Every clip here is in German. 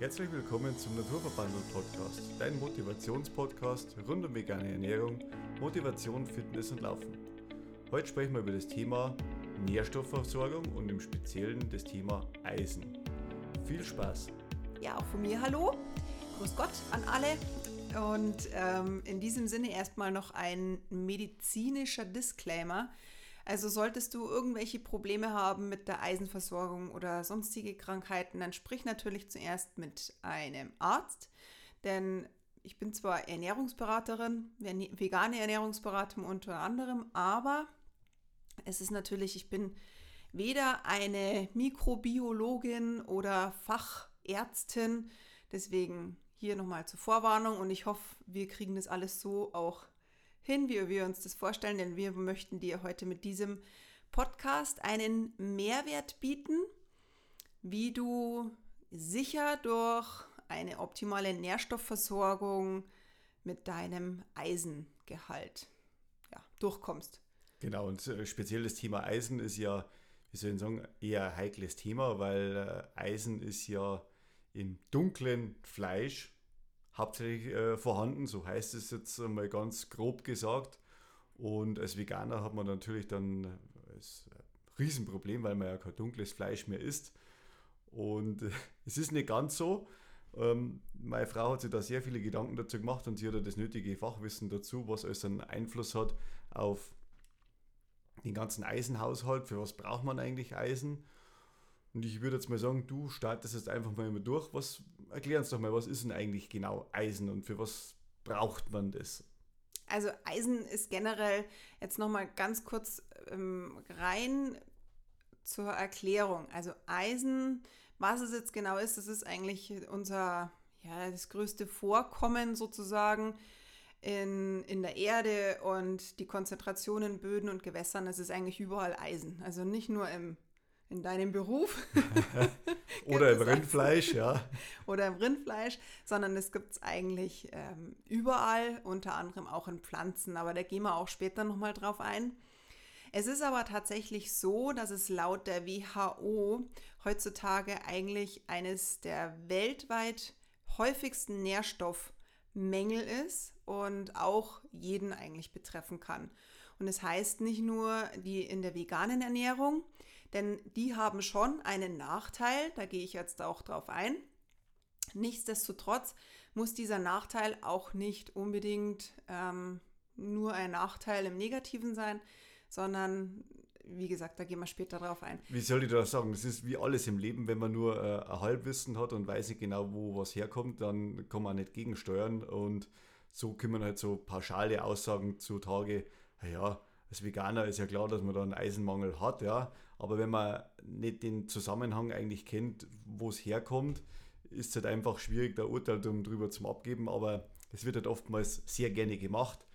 Herzlich willkommen zum Naturverbandel Podcast, dein Motivationspodcast rund um vegane Ernährung, Motivation, Fitness und Laufen. Heute sprechen wir über das Thema Nährstoffversorgung und im Speziellen das Thema Eisen. Viel Spaß! Ja, auch von mir hallo. Grüß Gott an alle. Und ähm, in diesem Sinne erstmal noch ein medizinischer Disclaimer. Also solltest du irgendwelche Probleme haben mit der Eisenversorgung oder sonstige Krankheiten, dann sprich natürlich zuerst mit einem Arzt, denn ich bin zwar Ernährungsberaterin, vegane Ernährungsberatung unter anderem, aber es ist natürlich, ich bin weder eine Mikrobiologin oder Fachärztin, deswegen hier nochmal zur Vorwarnung und ich hoffe, wir kriegen das alles so auch hin, wie wir uns das vorstellen, denn wir möchten dir heute mit diesem Podcast einen Mehrwert bieten, wie du sicher durch eine optimale Nährstoffversorgung mit deinem Eisengehalt ja, durchkommst. Genau, und äh, speziell das Thema Eisen ist ja, wie soll ich sagen, eher ein heikles Thema, weil äh, Eisen ist ja im dunklen Fleisch hauptsächlich äh, vorhanden, so heißt es jetzt mal ganz grob gesagt. Und als Veganer hat man natürlich dann das Riesenproblem, weil man ja kein dunkles Fleisch mehr isst. Und äh, es ist nicht ganz so. Ähm, meine Frau hat sich da sehr viele Gedanken dazu gemacht und sie hat das nötige Fachwissen dazu, was alles einen Einfluss hat auf den ganzen Eisenhaushalt. Für was braucht man eigentlich Eisen? Und ich würde jetzt mal sagen, du startest jetzt einfach mal immer durch. Was, erklär uns doch mal, was ist denn eigentlich genau Eisen und für was braucht man das? Also Eisen ist generell jetzt nochmal ganz kurz ähm, rein zur Erklärung. Also Eisen, was es jetzt genau ist, das ist eigentlich unser, ja, das größte Vorkommen sozusagen in, in der Erde und die Konzentration in Böden und Gewässern, das ist eigentlich überall Eisen. Also nicht nur im in deinem Beruf. Oder im Rindfleisch, ja. Oder im Rindfleisch, sondern es gibt es eigentlich ähm, überall, unter anderem auch in Pflanzen, aber da gehen wir auch später nochmal drauf ein. Es ist aber tatsächlich so, dass es laut der WHO heutzutage eigentlich eines der weltweit häufigsten Nährstoffmängel ist und auch jeden eigentlich betreffen kann. Und es das heißt nicht nur die in der veganen Ernährung, denn die haben schon einen Nachteil, da gehe ich jetzt auch drauf ein. Nichtsdestotrotz muss dieser Nachteil auch nicht unbedingt ähm, nur ein Nachteil im Negativen sein, sondern wie gesagt, da gehen wir später drauf ein. Wie soll ich das sagen? Das ist wie alles im Leben, wenn man nur äh, ein Halbwissen hat und weiß nicht genau, wo was herkommt, dann kann man nicht gegensteuern und so kommen halt so pauschale Aussagen zutage, naja, als Veganer ist ja klar, dass man da einen Eisenmangel hat, ja. Aber wenn man nicht den Zusammenhang eigentlich kennt, wo es herkommt, ist es halt einfach schwierig, da Urteil darüber zu abgeben. Aber das wird halt oftmals sehr gerne gemacht.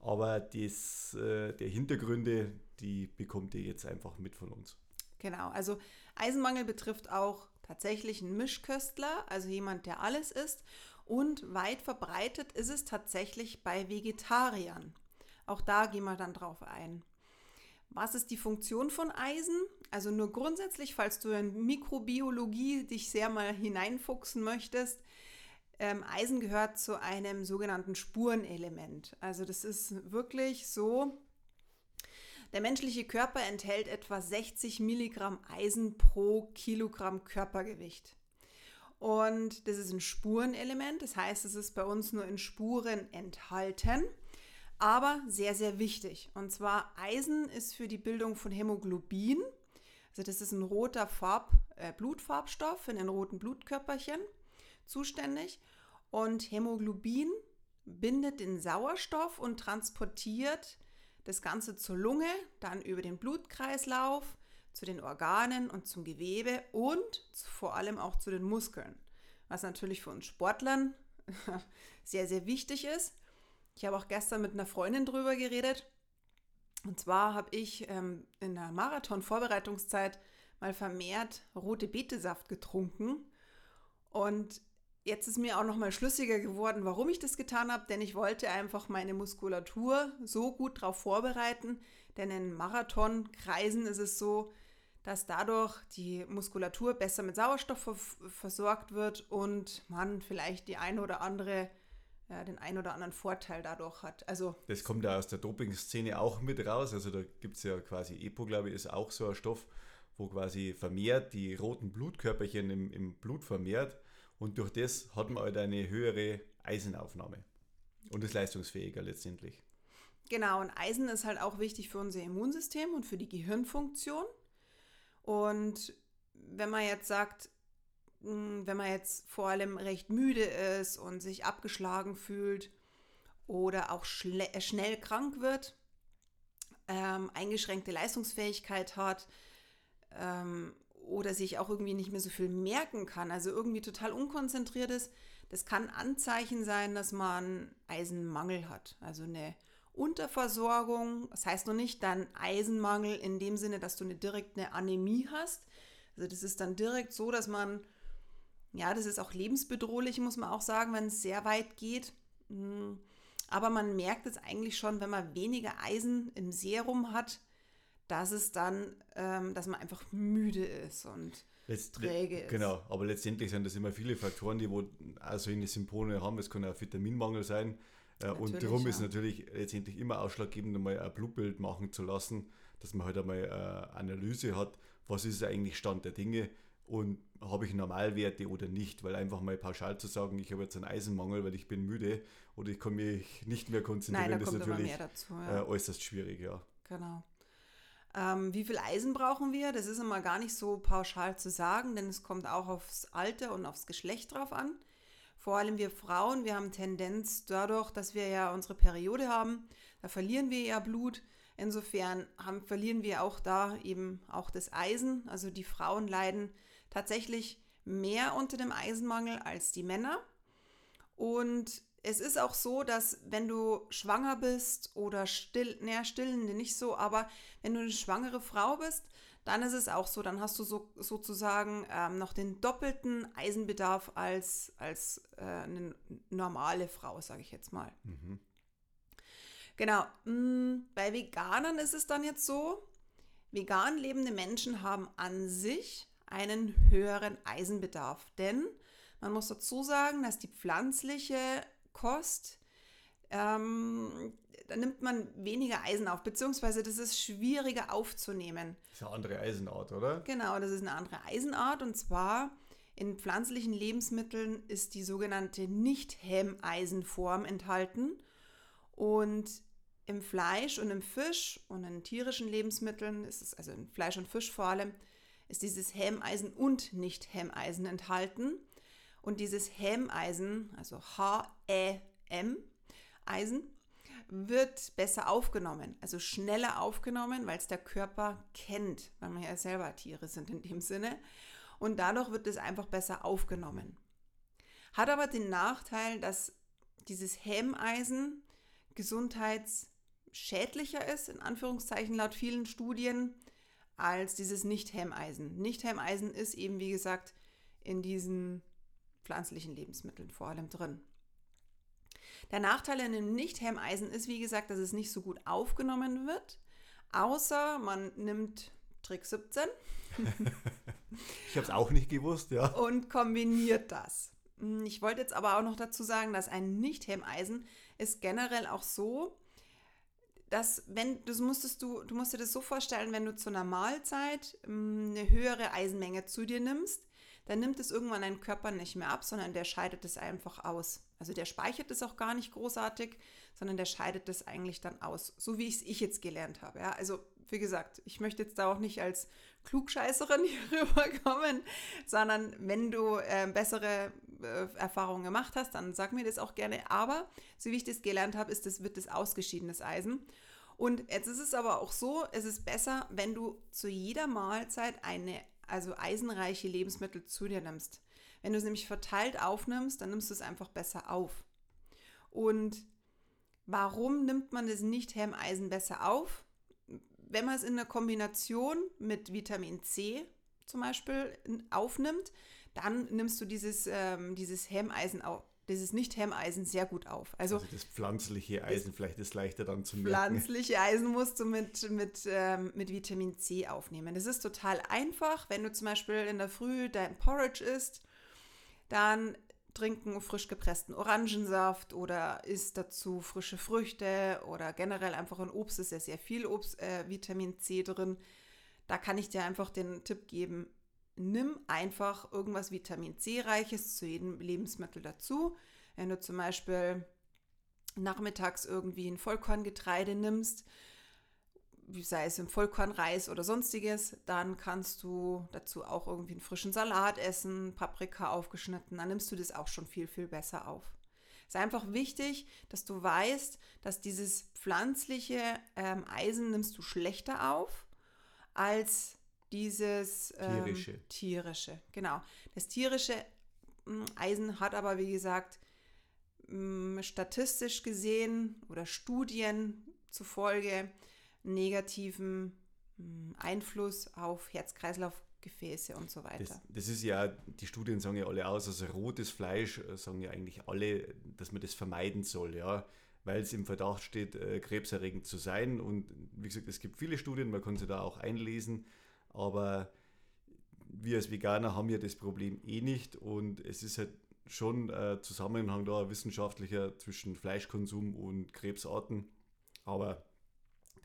Aber das, äh, der Hintergründe, die bekommt ihr jetzt einfach mit von uns. Genau, also Eisenmangel betrifft auch tatsächlich einen Mischköstler, also jemand, der alles isst. Und weit verbreitet ist es tatsächlich bei Vegetariern. Auch da gehen wir dann drauf ein. Was ist die Funktion von Eisen? Also nur grundsätzlich, falls du in Mikrobiologie dich sehr mal hineinfuchsen möchtest, ähm, Eisen gehört zu einem sogenannten Spurenelement. Also das ist wirklich so, der menschliche Körper enthält etwa 60 Milligramm Eisen pro Kilogramm Körpergewicht. Und das ist ein Spurenelement, das heißt, es ist bei uns nur in Spuren enthalten aber sehr, sehr wichtig. Und zwar Eisen ist für die Bildung von Hämoglobin, also das ist ein roter Farb, äh, Blutfarbstoff in den roten Blutkörperchen, zuständig. Und Hämoglobin bindet den Sauerstoff und transportiert das Ganze zur Lunge, dann über den Blutkreislauf, zu den Organen und zum Gewebe und vor allem auch zu den Muskeln. Was natürlich für uns Sportlern sehr, sehr wichtig ist. Ich habe auch gestern mit einer Freundin drüber geredet. Und zwar habe ich ähm, in der Marathon-Vorbereitungszeit mal vermehrt rote Betesaft getrunken. Und jetzt ist mir auch noch mal schlüssiger geworden, warum ich das getan habe, denn ich wollte einfach meine Muskulatur so gut darauf vorbereiten. Denn in Marathonkreisen ist es so, dass dadurch die Muskulatur besser mit Sauerstoff versorgt wird und man vielleicht die eine oder andere ja, den ein oder anderen Vorteil dadurch hat. Also das kommt ja aus der Doping-Szene auch mit raus. Also da gibt es ja quasi EPO, glaube ich, ist auch so ein Stoff, wo quasi vermehrt die roten Blutkörperchen im, im Blut vermehrt und durch das hat man halt eine höhere Eisenaufnahme und ist leistungsfähiger letztendlich. Genau, und Eisen ist halt auch wichtig für unser Immunsystem und für die Gehirnfunktion. Und wenn man jetzt sagt, wenn man jetzt vor allem recht müde ist und sich abgeschlagen fühlt oder auch äh, schnell krank wird, ähm, eingeschränkte Leistungsfähigkeit hat ähm, oder sich auch irgendwie nicht mehr so viel merken kann, also irgendwie total unkonzentriert ist, das kann Anzeichen sein, dass man Eisenmangel hat. Also eine Unterversorgung, das heißt noch nicht dann Eisenmangel in dem Sinne, dass du eine, direkt eine Anämie hast. Also das ist dann direkt so, dass man, ja, das ist auch lebensbedrohlich, muss man auch sagen, wenn es sehr weit geht. Hm. Aber man merkt es eigentlich schon, wenn man weniger Eisen im Serum hat, dass es dann, ähm, dass man einfach müde ist und Letzt, träge ist. Genau, aber letztendlich sind das immer viele Faktoren, die wo also in die Symptome haben. Es kann auch Vitaminmangel sein, äh, und darum ja. ist natürlich letztendlich immer ausschlaggebend, einmal ein Blutbild machen zu lassen, dass man halt einmal eine Analyse hat, was ist eigentlich Stand der Dinge und habe ich Normalwerte oder nicht, weil einfach mal pauschal zu sagen, ich habe jetzt einen Eisenmangel, weil ich bin müde oder ich kann mich nicht mehr konzentrieren, Nein, da das ist natürlich dazu, ja. äh, äußerst schwierig, ja. Genau. Ähm, wie viel Eisen brauchen wir? Das ist immer gar nicht so pauschal zu sagen, denn es kommt auch aufs Alter und aufs Geschlecht drauf an vor allem wir Frauen, wir haben Tendenz dadurch, dass wir ja unsere Periode haben, da verlieren wir ja Blut. Insofern haben, verlieren wir auch da eben auch das Eisen. Also die Frauen leiden tatsächlich mehr unter dem Eisenmangel als die Männer. Und es ist auch so, dass wenn du schwanger bist oder still, naja, stillende nicht so, aber wenn du eine schwangere Frau bist, dann ist es auch so, dann hast du so, sozusagen ähm, noch den doppelten Eisenbedarf als, als äh, eine normale Frau, sage ich jetzt mal. Mhm. Genau. Mh, mm, bei Veganern ist es dann jetzt so, vegan lebende Menschen haben an sich einen höheren Eisenbedarf, denn man muss dazu sagen, dass die pflanzliche Kost ähm, da nimmt man weniger Eisen auf, beziehungsweise das ist schwieriger aufzunehmen. Das ist eine andere Eisenart, oder? Genau, das ist eine andere Eisenart und zwar in pflanzlichen Lebensmitteln ist die sogenannte Nicht-Hemmeisenform enthalten und im Fleisch und im Fisch und in tierischen Lebensmitteln ist es, also in Fleisch und Fisch vor allem, ist dieses Hemmeisen und Nicht-Hemmeisen enthalten. Und dieses Hemmeisen, also H-E-M, Eisen, wird besser aufgenommen, also schneller aufgenommen, weil es der Körper kennt, weil wir ja selber Tiere sind in dem Sinne. Und dadurch wird es einfach besser aufgenommen. Hat aber den Nachteil, dass dieses Hemmeisen gesundheitsschädlicher ist, in Anführungszeichen laut vielen Studien, als dieses Nicht-Hemmeisen. Nicht-Hemmeisen ist eben, wie gesagt, in diesen pflanzlichen Lebensmitteln vor allem drin. Der Nachteil an dem Nicht-Hemmeisen ist, wie gesagt, dass es nicht so gut aufgenommen wird, außer man nimmt Trick 17. ich habe es auch nicht gewusst, ja. Und kombiniert das. Ich wollte jetzt aber auch noch dazu sagen, dass ein Nicht-Hemmeisen ist generell auch so, dass wenn das musstest du, du musst dir das so vorstellen, wenn du zu einer Mahlzeit hm, eine höhere Eisenmenge zu dir nimmst, dann nimmt es irgendwann dein Körper nicht mehr ab, sondern der scheidet es einfach aus. Also der speichert es auch gar nicht großartig, sondern der scheidet es eigentlich dann aus, so wie ich es ich jetzt gelernt habe. Ja? Also wie gesagt, ich möchte jetzt da auch nicht als Klugscheißerin hier rüberkommen, sondern wenn du äh, bessere äh, Erfahrungen gemacht hast, dann sag mir das auch gerne. Aber so wie ich das gelernt habe, ist das, wird das ausgeschiedenes Eisen. Und jetzt ist es aber auch so, es ist besser, wenn du zu jeder Mahlzeit eine also eisenreiche Lebensmittel zu dir nimmst. Wenn du es nämlich verteilt aufnimmst, dann nimmst du es einfach besser auf. Und warum nimmt man das Nicht-Hemmeisen besser auf? Wenn man es in der Kombination mit Vitamin C zum Beispiel aufnimmt, dann nimmst du dieses, ähm, dieses Hemmeisen auch dieses Nicht-Hemmeisen sehr gut auf. Also, Also das pflanzliche Eisen, vielleicht ist leichter dann zu merken. Pflanzliche Eisen musst du mit, mit, ähm, mit Vitamin C aufnehmen. Das ist total einfach. Wenn du zum Beispiel in der Früh dein Porridge isst, dann trinken frisch gepressten Orangensaft oder isst dazu frische Früchte oder generell einfach ein Obst ist ja sehr viel Obst, äh, Vitamin C drin. Da kann ich dir einfach den Tipp geben, nimm einfach irgendwas Vitamin C-reiches zu jedem Lebensmittel dazu. Wenn du zum Beispiel nachmittags irgendwie ein Vollkorngetreide nimmst, sei es im Vollkornreis oder sonstiges, dann kannst du dazu auch irgendwie einen frischen Salat essen, Paprika aufgeschnitten, dann nimmst du das auch schon viel, viel besser auf. Es ist einfach wichtig, dass du weißt, dass dieses pflanzliche ähm, Eisen nimmst du schlechter auf als dieses ähm, Tierische. tierische. Genau. Das tierische mh, Eisen hat aber, wie gesagt, mh, statistisch gesehen oder Studien zufolge negativen mh, Einfluss auf Herz-Kreislauf-Gefäße und so weiter. Das, das ist ja, die Studien sagen ja alle aus, also rotes Fleisch äh, sagen ja eigentlich alle, dass man das vermeiden soll, ja, weil es im Verdacht steht, äh, krebserregend zu sein. Und wie gesagt, es gibt viele Studien, man kann sie da auch einlesen, aber wir als Veganer haben ja das Problem eh nicht und es ist halt schon äh, Zusammenhang da, ein wissenschaftlicher zwischen Fleischkonsum und Krebsarten. Aber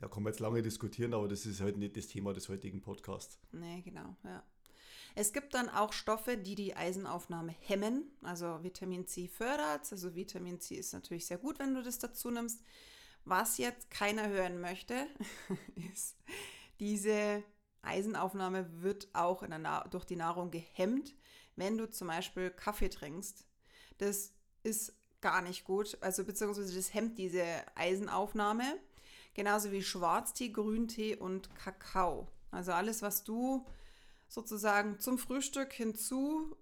da kann man jetzt lange diskutieren, aber das ist halt nicht das Thema des heutigen Podcasts. Nee, genau, ja. Es gibt dann auch Stoffe, die die Eisenaufnahme hemmen. Also Vitamin C fördert. Also Vitamin C ist natürlich sehr gut, wenn du das dazu nimmst. Was jetzt keiner hören möchte, ist, diese Eisenaufnahme wird auch durch die Nahrung gehemmt, wenn du zum Beispiel Kaffee trinkst. Das ist gar nicht gut. Also beziehungsweise das hemmt diese Eisenaufnahme. Genauso wie Schwarztee, Grüntee und Kakao. Also alles, was du sozusagen zum Frühstück hinzu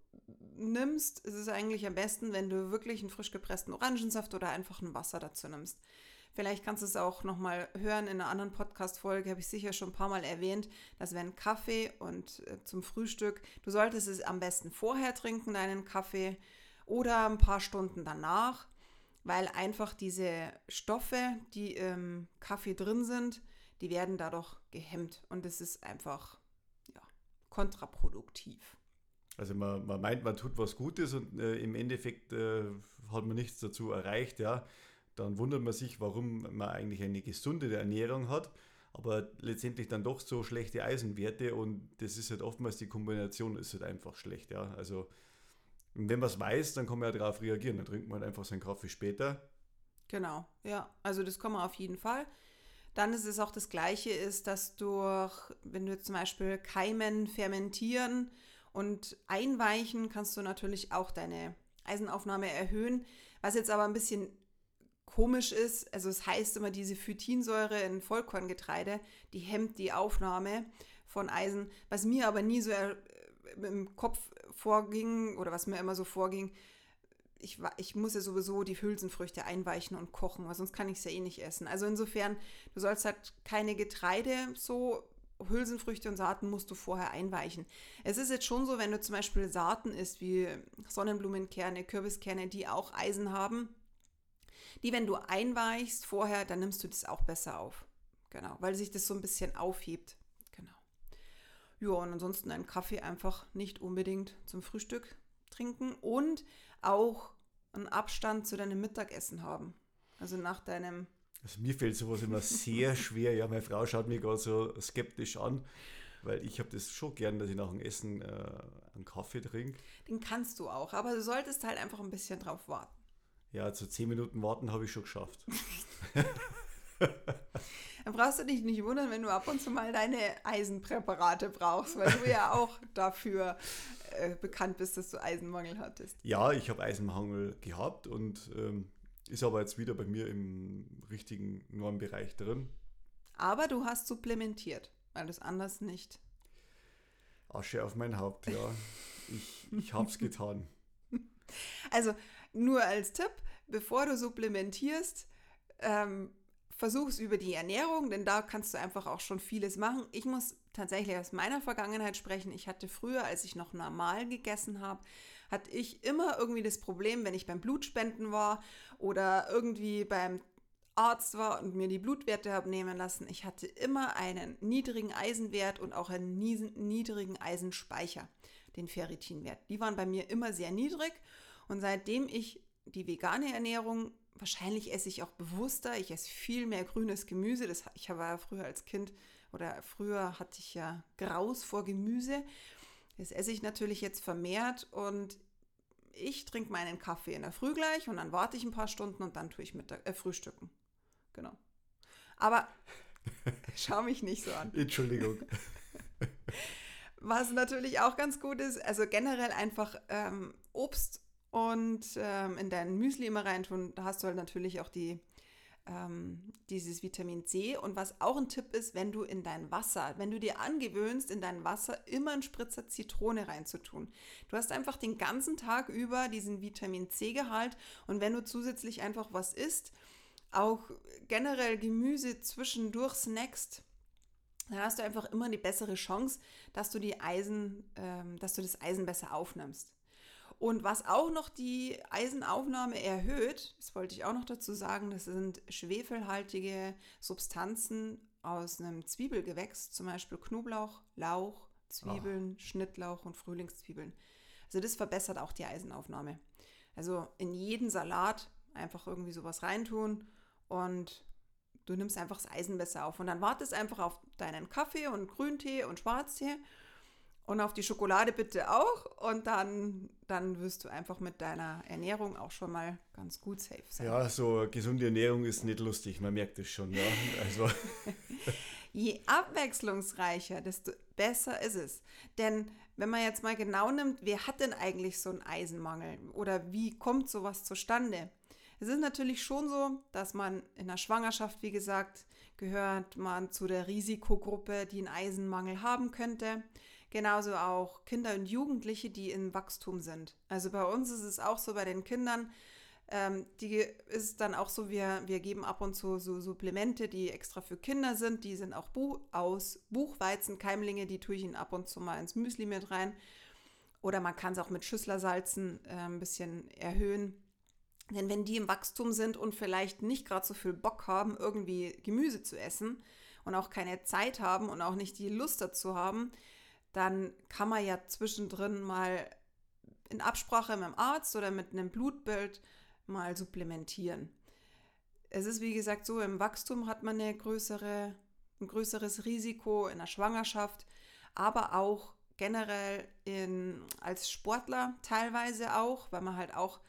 nimmst, ist es eigentlich am besten, wenn du wirklich einen frisch gepressten Orangensaft oder einfach ein Wasser dazu nimmst. Vielleicht kannst du es auch nochmal hören in einer anderen Podcast-Folge, habe ich sicher schon ein paar Mal erwähnt, dass wenn Kaffee und äh, zum Frühstück, du solltest es am besten vorher trinken, deinen Kaffee, oder ein paar Stunden danach, weil einfach diese Stoffe, die im Kaffee drin sind, die werden dadurch gehemmt und es ist einfach ja, kontraproduktiv. Also man, man meint, man tut was Gutes und äh, im Endeffekt äh, hat man nichts dazu erreicht, ja. Dann wundert man sich, warum man eigentlich eine gesunde Ernährung hat, aber letztendlich dann doch so schlechte Eisenwerte und das ist halt oftmals die Kombination ist halt einfach schlecht, ja. Also wenn man es weiß, dann kann man ja darauf reagieren, dann trinkt man halt einfach seinen Kaffee später. Genau, ja, also das kann man auf jeden Fall. Dann ist es auch das Gleiche, ist, dass durch, wenn du zum Beispiel Keimen fermentieren und einweichen, kannst du natürlich auch deine Eisenaufnahme erhöhen. Was jetzt aber ein bisschen komisch ist, also es heißt immer, diese Phytinsäure in Vollkorngetreide, die hemmt die Aufnahme von Eisen. Was mir aber nie so äh, im Kopf vorging oder was mir immer so vorging, ich, ich muss ja sowieso die Hülsenfrüchte einweichen und kochen, weil sonst kann ich es ja eh nicht essen. Also insofern, du sollst halt keine Getreide so Hülsenfrüchte und Saaten musst du vorher einweichen. Es ist jetzt schon so, wenn du zum Beispiel Saaten isst, wie Sonnenblumenkerne, Kürbiskerne, die auch Eisen haben, die, wenn du einweichst vorher, dann nimmst du das auch besser auf. Genau, weil sich das so ein bisschen aufhebt. Ja, und ansonsten einen Kaffee einfach nicht unbedingt zum Frühstück trinken und auch einen Abstand zu deinem Mittagessen haben. Also nach deinem Also mir fällt sowas immer sehr schwer. Ja, meine Frau schaut mich gerade so skeptisch an, weil ich habe das schon gern, dass ich nach dem Essen äh, einen Kaffee trinke. Den kannst du auch, aber du solltest halt einfach ein bisschen drauf warten. Ja, zu zehn Minuten warten habe ich schon geschafft. Dann brauchst du dich nicht wundern, wenn du ab und zu mal deine Eisenpräparate brauchst, weil du ja auch dafür äh, bekannt bist, dass du Eisenmangel hattest. Ja, ich habe Eisenmangel gehabt und ähm, ist aber jetzt wieder bei mir im richtigen Normbereich drin. Aber du hast supplementiert, weil du es anders nicht. Asche auf mein Haupt, ja. Ich, ich habe es getan. Also nur als Tipp, bevor du supplementierst, ähm, versuch es über die Ernährung, denn da kannst du einfach auch schon vieles machen. Ich muss tatsächlich aus meiner Vergangenheit sprechen. Ich hatte früher, als ich noch normal gegessen habe, hatte ich immer irgendwie das Problem, wenn ich beim Blutspenden war oder irgendwie beim Arzt war und mir die Blutwerte habe nehmen lassen. Ich hatte immer einen niedrigen Eisenwert und auch einen niedrigen Eisenspeicher, den Ferritinwert. Die waren bei mir immer sehr niedrig und seitdem ich die vegane Ernährung, wahrscheinlich esse ich auch bewusster, ich esse viel mehr grünes Gemüse. Das, ich war ja früher als Kind oder früher hatte ich ja Graus vor Gemüse. Das esse ich natürlich jetzt vermehrt und ich trinke meinen Kaffee in der Früh gleich und dann warte ich ein paar Stunden und dann tue ich Mittag, äh, Frühstücken. Genau. Aber schau mich nicht so an. Entschuldigung. Was natürlich auch ganz gut ist, also generell einfach ähm, Obst und ähm, in dein Müsli immer reintun. Da hast du halt natürlich auch die, ähm, dieses Vitamin C. Und was auch ein Tipp ist, wenn du in dein Wasser, wenn du dir angewöhnst, in dein Wasser immer einen Spritzer Zitrone reinzutun. Du hast einfach den ganzen Tag über diesen Vitamin C-Gehalt und wenn du zusätzlich einfach was isst, auch generell Gemüse zwischendurch snackst, dann hast du einfach immer die bessere Chance, dass du die Eisen, ähm, dass du das Eisen besser aufnimmst. Und was auch noch die Eisenaufnahme erhöht, das wollte ich auch noch dazu sagen, das sind schwefelhaltige Substanzen aus einem Zwiebelgewächs, zum Beispiel Knoblauch, Lauch, Zwiebeln, oh. Schnittlauch und Frühlingszwiebeln. Also das verbessert auch die Eisenaufnahme. Also in jeden Salat einfach irgendwie sowas reintun und du nimmst einfach das Eisen besser auf. Und dann wartest einfach auf deinen Kaffee und Grüntee und Schwarztee und auf die Schokolade bitte auch. Und dann, dann wirst du einfach mit deiner Ernährung auch schon mal ganz gut safe sein. Ja, so gesunde Ernährung ist nicht lustig, man merkt es schon. Ja? Also. Je abwechslungsreicher, desto besser ist es. Denn wenn man jetzt mal genau nimmt, wer hat denn eigentlich so einen Eisenmangel oder wie kommt sowas zustande? Es ist natürlich schon so, dass man in der Schwangerschaft, wie gesagt, gehört man zu der Risikogruppe, die einen Eisenmangel haben könnte. Genauso auch Kinder und Jugendliche, die im Wachstum sind. Also bei uns ist es auch so, bei den Kindern, ähm, die ist dann auch so, wir, wir geben ab und zu so Supplemente, die extra für Kinder sind. Die sind auch Bu aus Buchweizenkeimlinge, die tue ich ihnen ab und zu mal ins Müsli mit rein. Oder man kann es auch mit Schüsslersalzen äh, ein bisschen erhöhen. Denn wenn die im Wachstum sind und vielleicht nicht gerade so viel Bock haben, irgendwie Gemüse zu essen und auch keine Zeit haben und auch nicht die Lust dazu haben, dann kann man ja zwischendrin mal in Absprache mit dem Arzt oder mit einem Blutbild mal supplementieren. Es ist wie gesagt so, im Wachstum hat man eine größere, ein größeres Risiko in der Schwangerschaft, aber auch generell in, als Sportler teilweise auch, weil man halt auch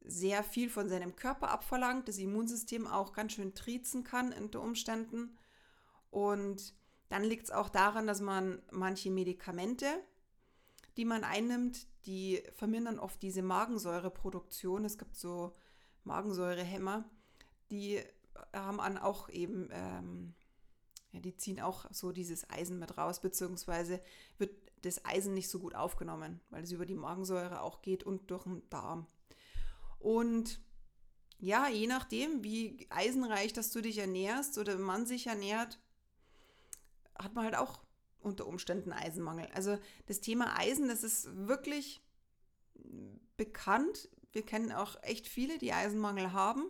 sehr viel von seinem Körper abverlangt, das Immunsystem auch ganz schön triezen kann unter Umständen. Und dann liegt es auch daran, dass man manche Medikamente, die man einnimmt, die vermindern oft diese Magensäureproduktion. Es gibt so Magensäurehämmer, die haben an auch eben, ähm, ja, die ziehen auch so dieses Eisen mit raus, beziehungsweise wird das Eisen nicht so gut aufgenommen, weil es über die Magensäure auch geht und durch den Darm. Und ja, je nachdem, wie eisenreich, dass du dich ernährst oder man sich ernährt, hat man halt auch unter Umständen Eisenmangel. Also das Thema Eisen, das ist wirklich bekannt. Wir kennen auch echt viele, die Eisenmangel haben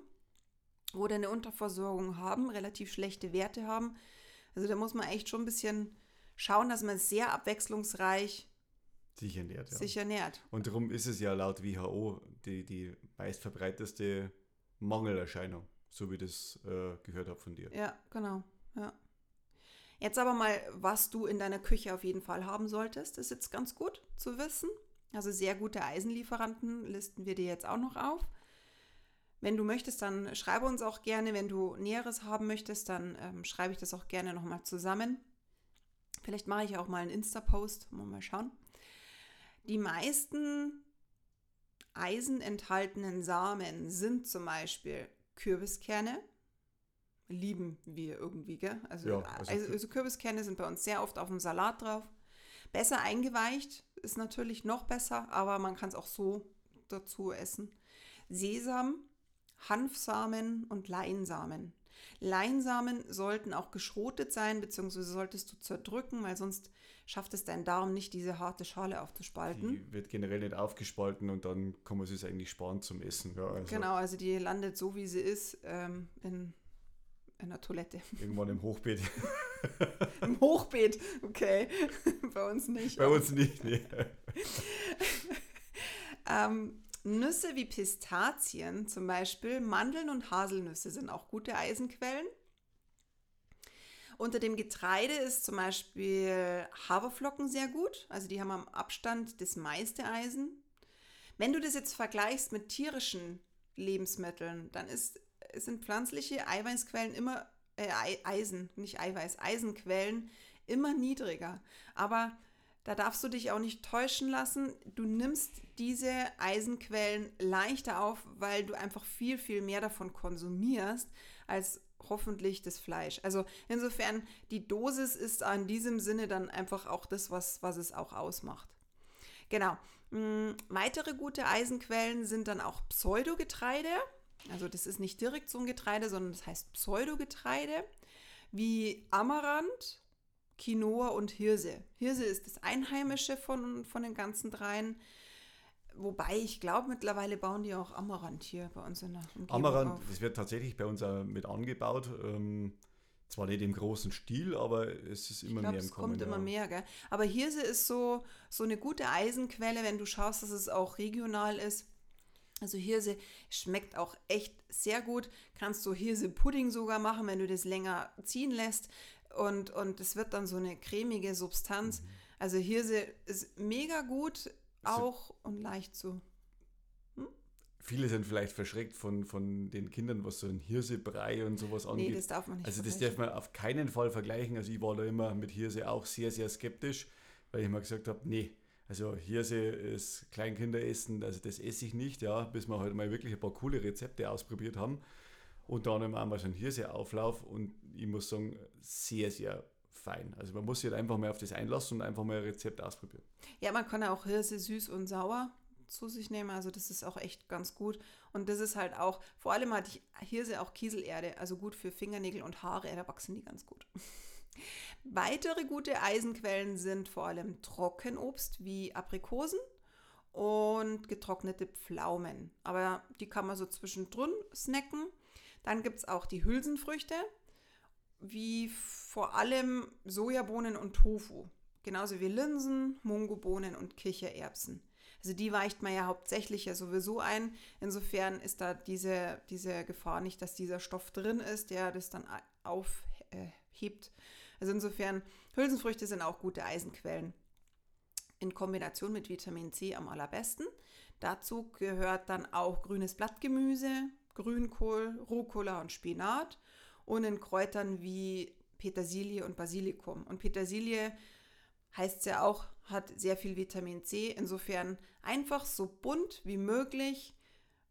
oder eine Unterversorgung haben, relativ schlechte Werte haben. Also da muss man echt schon ein bisschen schauen, dass man sehr abwechslungsreich sich ernährt. Ja. Sich ernährt. Und darum ist es ja laut WHO die, die meistverbreiteste Mangelerscheinung, so wie ich das äh, gehört habe von dir. Ja, genau. Ja. Jetzt aber mal, was du in deiner Küche auf jeden Fall haben solltest, ist jetzt ganz gut zu wissen. Also sehr gute Eisenlieferanten listen wir dir jetzt auch noch auf. Wenn du möchtest, dann schreibe uns auch gerne. Wenn du Näheres haben möchtest, dann ähm, schreibe ich das auch gerne nochmal zusammen. Vielleicht mache ich auch mal einen Insta-Post. Mal schauen. Die meisten Eisen enthaltenen Samen sind zum Beispiel Kürbiskerne, lieben wir irgendwie, gell? Also, ja, also, also, also Kürbiskerne sind bei uns sehr oft auf dem Salat drauf. Besser eingeweicht ist natürlich noch besser, aber man kann es auch so dazu essen. Sesam, Hanfsamen und Leinsamen. Leinsamen sollten auch geschrotet sein, beziehungsweise solltest du zerdrücken, weil sonst schafft es dein Darm nicht, diese harte Schale aufzuspalten. Die wird generell nicht aufgespalten und dann kann man es eigentlich sparen zum Essen. Ja, also genau, also die landet so, wie sie ist, ähm, in, in der Toilette. Irgendwann im Hochbeet. Im Hochbeet, okay. Bei uns nicht. Bei uns nicht, nee. ähm, Nüsse wie Pistazien zum Beispiel, Mandeln und Haselnüsse sind auch gute Eisenquellen. Unter dem Getreide ist zum Beispiel Haferflocken sehr gut, also die haben am Abstand das meiste Eisen. Wenn du das jetzt vergleichst mit tierischen Lebensmitteln, dann ist, sind pflanzliche Eiweißquellen immer, äh, Eisen, nicht Eiweiß, Eisenquellen immer niedriger. Aber da darfst du dich auch nicht täuschen lassen. Du nimmst diese Eisenquellen leichter auf, weil du einfach viel, viel mehr davon konsumierst als hoffentlich das Fleisch. Also insofern, die Dosis ist in diesem Sinne dann einfach auch das, was, was es auch ausmacht. Genau. Hm, weitere gute Eisenquellen sind dann auch Pseudogetreide. Also das ist nicht direkt so ein Getreide, sondern das heißt Pseudogetreide, wie Amaranth, Quinoa und Hirse. Hirse ist das Einheimische von, von den ganzen dreien. Wobei ich glaube, mittlerweile bauen die auch Amaranth hier bei uns in der Umgebung Amaranth, auf. das wird tatsächlich bei uns auch mit angebaut. Ähm, zwar nicht im großen Stil, aber es ist immer glaub, mehr im es Kommen. Es kommt ja. immer mehr, gell? Aber Hirse ist so, so eine gute Eisenquelle, wenn du schaust, dass es auch regional ist. Also Hirse schmeckt auch echt sehr gut. Kannst du Hirse-Pudding sogar machen, wenn du das länger ziehen lässt. Und, und es wird dann so eine cremige Substanz. Mhm. Also Hirse ist mega gut auch so, und leicht zu. Hm? Viele sind vielleicht verschreckt von, von den Kindern, was so ein Hirsebrei und sowas angeht. Nee, das darf man nicht Also das darf man auf keinen Fall vergleichen. Also ich war da immer mit Hirse auch sehr, sehr skeptisch, weil ich immer gesagt habe, nee, also Hirse ist Kleinkinderessen, also das esse ich nicht, ja, bis wir halt mal wirklich ein paar coole Rezepte ausprobiert haben. Unter anderem einmal so ein Hirseauflauf und ich muss sagen, sehr, sehr fein. Also man muss sich halt einfach mal auf das einlassen und einfach mal ein Rezept ausprobieren. Ja, man kann auch Hirse süß und sauer zu sich nehmen. Also das ist auch echt ganz gut. Und das ist halt auch, vor allem hat Hirse auch Kieselerde, also gut für Fingernägel und Haare, da wachsen die ganz gut. Weitere gute Eisenquellen sind vor allem Trockenobst wie Aprikosen und getrocknete Pflaumen. Aber die kann man so zwischendrin snacken. Dann gibt es auch die Hülsenfrüchte, wie vor allem Sojabohnen und Tofu. Genauso wie Linsen, Mungobohnen und Kichererbsen. Also die weicht man ja hauptsächlich ja sowieso ein. Insofern ist da diese, diese Gefahr nicht, dass dieser Stoff drin ist, der das dann aufhebt. Also insofern, Hülsenfrüchte sind auch gute Eisenquellen. In Kombination mit Vitamin C am allerbesten. Dazu gehört dann auch grünes Blattgemüse, Grünkohl, Rucola und Spinat und in Kräutern wie Petersilie und Basilikum. Und Petersilie heißt es ja auch, hat sehr viel Vitamin C. Insofern einfach so bunt wie möglich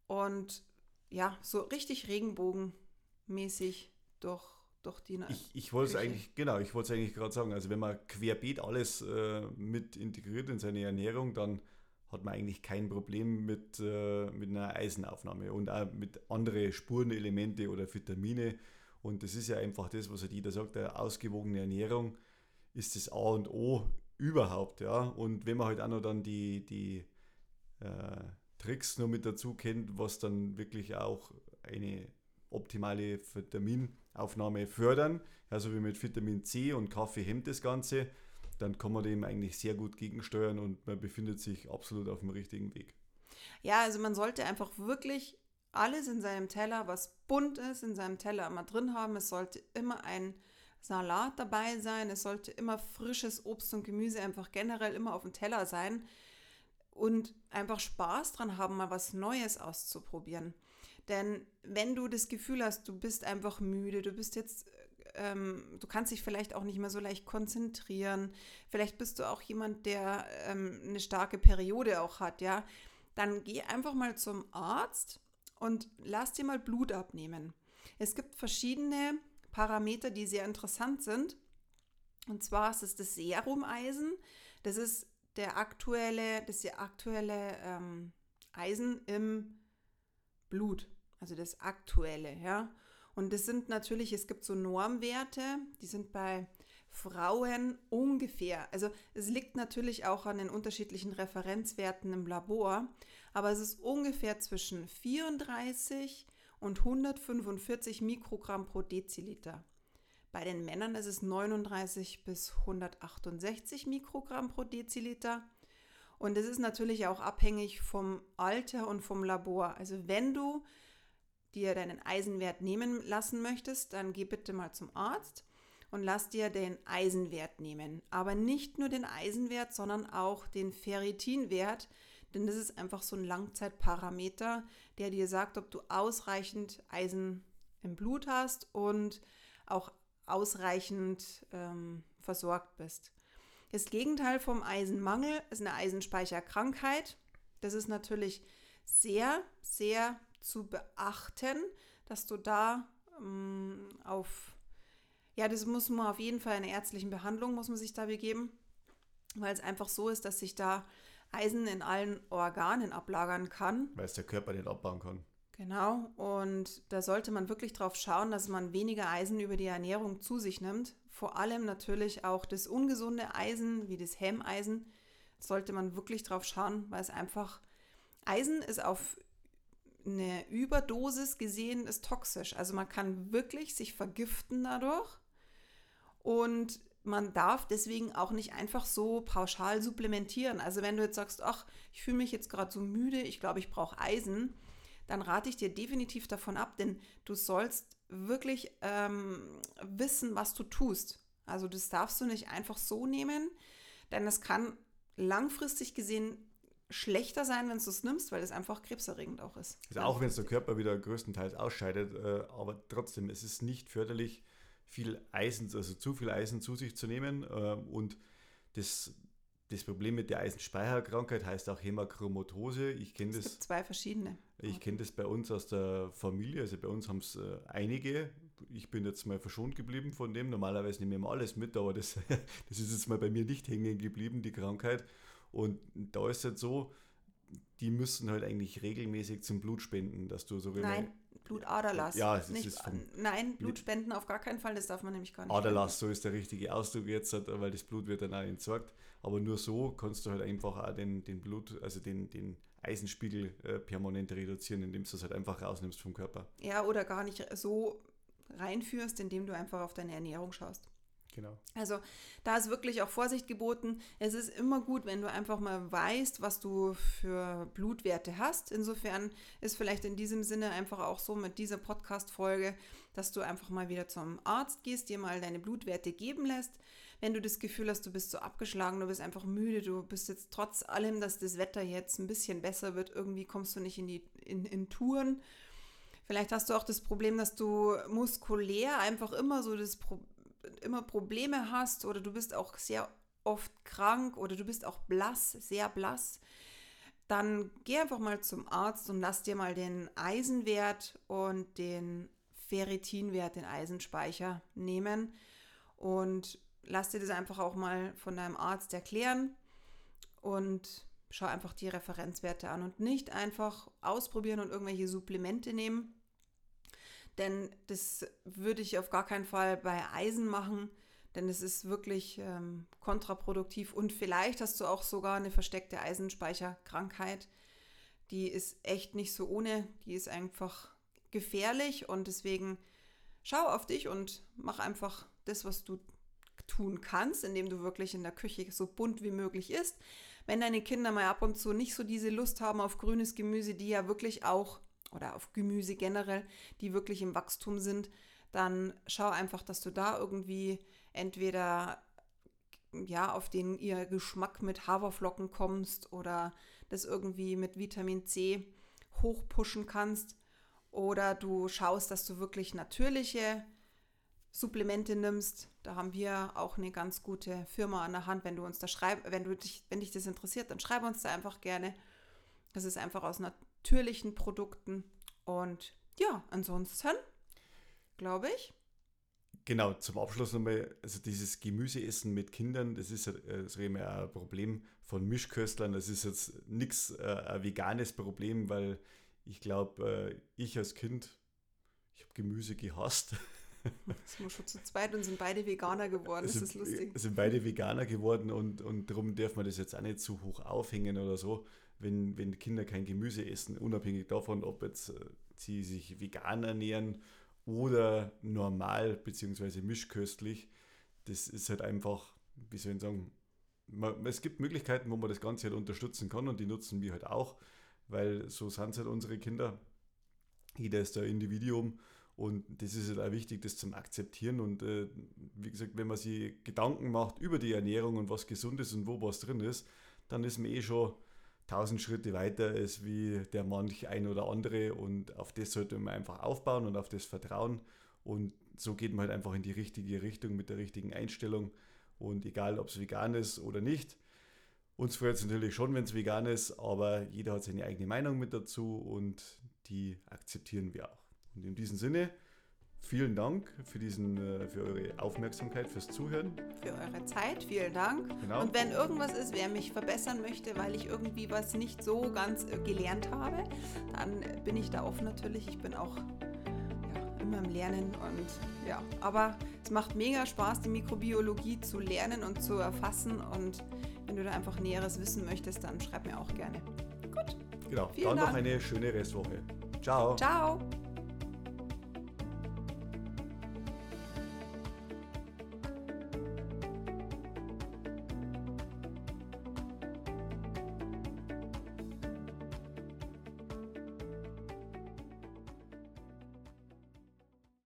und ja, so richtig regenbogenmäßig durch, durch die Ich, ich wollte es eigentlich, genau, ich wollte es eigentlich gerade sagen. Also wenn man querbeet alles äh, mit integriert in seine Ernährung, dann hat man eigentlich kein Problem mit, äh, mit einer Eisenaufnahme und auch mit anderen Spurenelemente oder Vitamine und das ist ja einfach das, was halt jeder sagt, eine ausgewogene Ernährung ist das A und O überhaupt, ja. Und wenn man halt auch noch dann die, die äh, Tricks noch mit dazu kennt, was dann wirklich auch eine optimale Vitaminaufnahme fördern, also wie mit Vitamin C und Kaffee hemmt das Ganze, dann kann man dem eigentlich sehr gut gegensteuern und man befindet sich absolut auf dem richtigen Weg. Ja, also man sollte einfach wirklich alles in seinem Teller, was bunt ist, in seinem Teller immer drin haben. Es sollte immer ein Salat dabei sein. Es sollte immer frisches Obst und Gemüse einfach generell immer auf dem Teller sein. Und einfach Spaß dran haben, mal was Neues auszuprobieren. Denn wenn du das Gefühl hast, du bist einfach müde, du bist jetzt, ähm, du kannst dich vielleicht auch nicht mehr so leicht konzentrieren, vielleicht bist du auch jemand, der ähm, eine starke Periode auch hat, ja, dann geh einfach mal zum Arzt und lass dir mal Blut abnehmen. Es gibt verschiedene Parameter, die sehr interessant sind. Und zwar ist es das Serumeisen. Das ist der aktuelle, das ist aktuelle ähm, Eisen im Blut. Also das aktuelle, ja. Und das sind natürlich, es gibt so Normwerte, die sind bei Frauen ungefähr, also es liegt natürlich auch an den unterschiedlichen Referenzwerten im Labor, aber es ist ungefähr zwischen 34 und 145 Mikrogramm pro Deziliter. Bei den Männern ist es 39 bis 168 Mikrogramm pro Deziliter. Und es ist natürlich auch abhängig vom Alter und vom Labor. Also wenn du dir deinen Eisenwert nehmen lassen möchtest, dann geh bitte mal zum Arzt und lass dir den Eisenwert nehmen. Aber nicht nur den Eisenwert, sondern auch den Ferritinwert, denn das ist einfach so ein Langzeitparameter, der dir sagt, ob du ausreichend Eisen im Blut hast und auch ausreichend ähm, versorgt bist. Das Gegenteil vom Eisenmangel ist eine Eisenspeicherkrankheit. Das ist natürlich sehr, sehr zu beachten, dass du da ähm, auf, ja, das muss man auf jeden Fall in einer ärztlichen Behandlung, muss man sich da begeben, weil es einfach so ist, dass sich da Eisen in allen Organen ablagern kann. Weil es der Körper nicht abbauen kann. Genau, und da sollte man wirklich darauf schauen, dass man weniger Eisen über die Ernährung zu sich nimmt. Vor allem natürlich auch das ungesunde Eisen, wie das Hemmeisen, sollte man wirklich darauf schauen, weil es einfach, Eisen ist auf eine Überdosis gesehen, ist toxisch. Also man kann wirklich sich vergiften dadurch und man darf deswegen auch nicht einfach so pauschal supplementieren. Also wenn du jetzt sagst, ach, ich fühle mich jetzt gerade so müde, ich glaube, ich brauche Eisen, dann rate ich dir definitiv davon ab, denn du sollst wirklich ähm, wissen, was du tust. Also das darfst du nicht einfach so nehmen, denn es kann langfristig gesehen schlechter sein, wenn du es nimmst, weil es einfach krebserregend auch ist. Also auch wenn es der Körper wieder größtenteils ausscheidet, äh, aber trotzdem, es ist nicht förderlich, viel Eisen, also zu viel Eisen zu sich zu nehmen äh, und das das Problem mit der Eisenspeicherkrankheit heißt auch Hämachromatose. Ich kenne das. Zwei verschiedene. Ich kenne das bei uns aus der Familie. Also bei uns haben es äh, einige. Ich bin jetzt mal verschont geblieben von dem. Normalerweise nehme ich immer alles mit, aber das, das ist jetzt mal bei mir nicht hängen geblieben, die Krankheit. Und da ist es halt so, die müssen halt eigentlich regelmäßig zum Blut spenden, dass du so Nein, Blutaderlass. Ja, es nicht, ist vom, Nein, Blutspenden auf gar keinen Fall, das darf man nämlich gar nicht. Aderlass, so ist der richtige Ausdruck jetzt, weil das Blut wird dann auch entsorgt. Aber nur so kannst du halt einfach auch den, den Blut, also den, den Eisenspiegel äh, permanent reduzieren, indem du es halt einfach rausnimmst vom Körper. Ja, oder gar nicht so reinführst, indem du einfach auf deine Ernährung schaust. Genau. Also da ist wirklich auch Vorsicht geboten. Es ist immer gut, wenn du einfach mal weißt, was du für Blutwerte hast. Insofern ist vielleicht in diesem Sinne einfach auch so mit dieser Podcast-Folge, dass du einfach mal wieder zum Arzt gehst, dir mal deine Blutwerte geben lässt. Wenn du das Gefühl hast, du bist so abgeschlagen, du bist einfach müde, du bist jetzt trotz allem, dass das Wetter jetzt ein bisschen besser wird, irgendwie kommst du nicht in die in, in Touren. Vielleicht hast du auch das Problem, dass du muskulär einfach immer so das Problem immer Probleme hast oder du bist auch sehr oft krank oder du bist auch blass, sehr blass, dann geh einfach mal zum Arzt und lass dir mal den Eisenwert und den Ferritinwert, den Eisenspeicher nehmen und lass dir das einfach auch mal von deinem Arzt erklären und schau einfach die Referenzwerte an und nicht einfach ausprobieren und irgendwelche Supplemente nehmen, denn das würde ich auf gar keinen Fall bei Eisen machen, denn es ist wirklich ähm, kontraproduktiv und vielleicht hast du auch sogar eine versteckte Eisenspeicherkrankheit. Die ist echt nicht so ohne, die ist einfach gefährlich und deswegen schau auf dich und mach einfach das, was du tun kannst, indem du wirklich in der Küche so bunt wie möglich isst. Wenn deine Kinder mal ab und zu nicht so diese Lust haben auf grünes Gemüse, die ja wirklich auch oder auf Gemüse generell, die wirklich im Wachstum sind, dann schau einfach, dass du da irgendwie entweder ja auf den ihr Geschmack mit Haferflocken kommst oder das irgendwie mit Vitamin C hochpushen kannst oder du schaust, dass du wirklich natürliche Supplemente nimmst. Da haben wir auch eine ganz gute Firma an der Hand. Wenn du uns da schreib, wenn du dich, wenn dich das interessiert, dann schreib uns da einfach gerne. Das ist einfach aus natürlichen Produkten. Und ja, ansonsten glaube ich. Genau, zum Abschluss nochmal, also dieses Gemüseessen mit Kindern, das ist ja das ein Problem von Mischköstlern. Das ist jetzt nichts äh, ein veganes Problem, weil ich glaube, äh, ich als Kind, ich habe Gemüse gehasst. sind wir schon zu zweit und sind beide Veganer geworden. Das ist lustig. Sind beide Veganer geworden und, und darum darf man das jetzt auch nicht zu hoch aufhängen oder so, wenn, wenn Kinder kein Gemüse essen, unabhängig davon, ob jetzt äh, sie sich vegan ernähren oder normal bzw. mischköstlich. Das ist halt einfach, wie soll ich sagen, man, es gibt Möglichkeiten, wo man das Ganze halt unterstützen kann und die nutzen wir halt auch, weil so sind es halt unsere Kinder. Jeder ist ein Individuum und das ist halt auch wichtig, das zum Akzeptieren. Und äh, wie gesagt, wenn man sich Gedanken macht über die Ernährung und was gesund ist und wo was drin ist, dann ist man eh schon tausend Schritte weiter als wie der manch ein oder andere. Und auf das sollte man einfach aufbauen und auf das vertrauen. Und so geht man halt einfach in die richtige Richtung mit der richtigen Einstellung. Und egal, ob es vegan ist oder nicht. Uns freut es natürlich schon, wenn es vegan ist, aber jeder hat seine eigene Meinung mit dazu und die akzeptieren wir auch. Und in diesem Sinne, vielen Dank für, diesen, äh, für eure Aufmerksamkeit, fürs Zuhören. Für eure Zeit, vielen Dank. Genau. Und wenn irgendwas ist, wer mich verbessern möchte, weil ich irgendwie was nicht so ganz äh, gelernt habe, dann bin ich da offen natürlich. Ich bin auch ja, immer im Lernen und ja, aber es macht mega Spaß, die Mikrobiologie zu lernen und zu erfassen. Und wenn du da einfach Näheres wissen möchtest, dann schreib mir auch gerne. Gut. Genau, Vielen dann noch Dank. eine schöne Restwoche. Ciao. Ciao.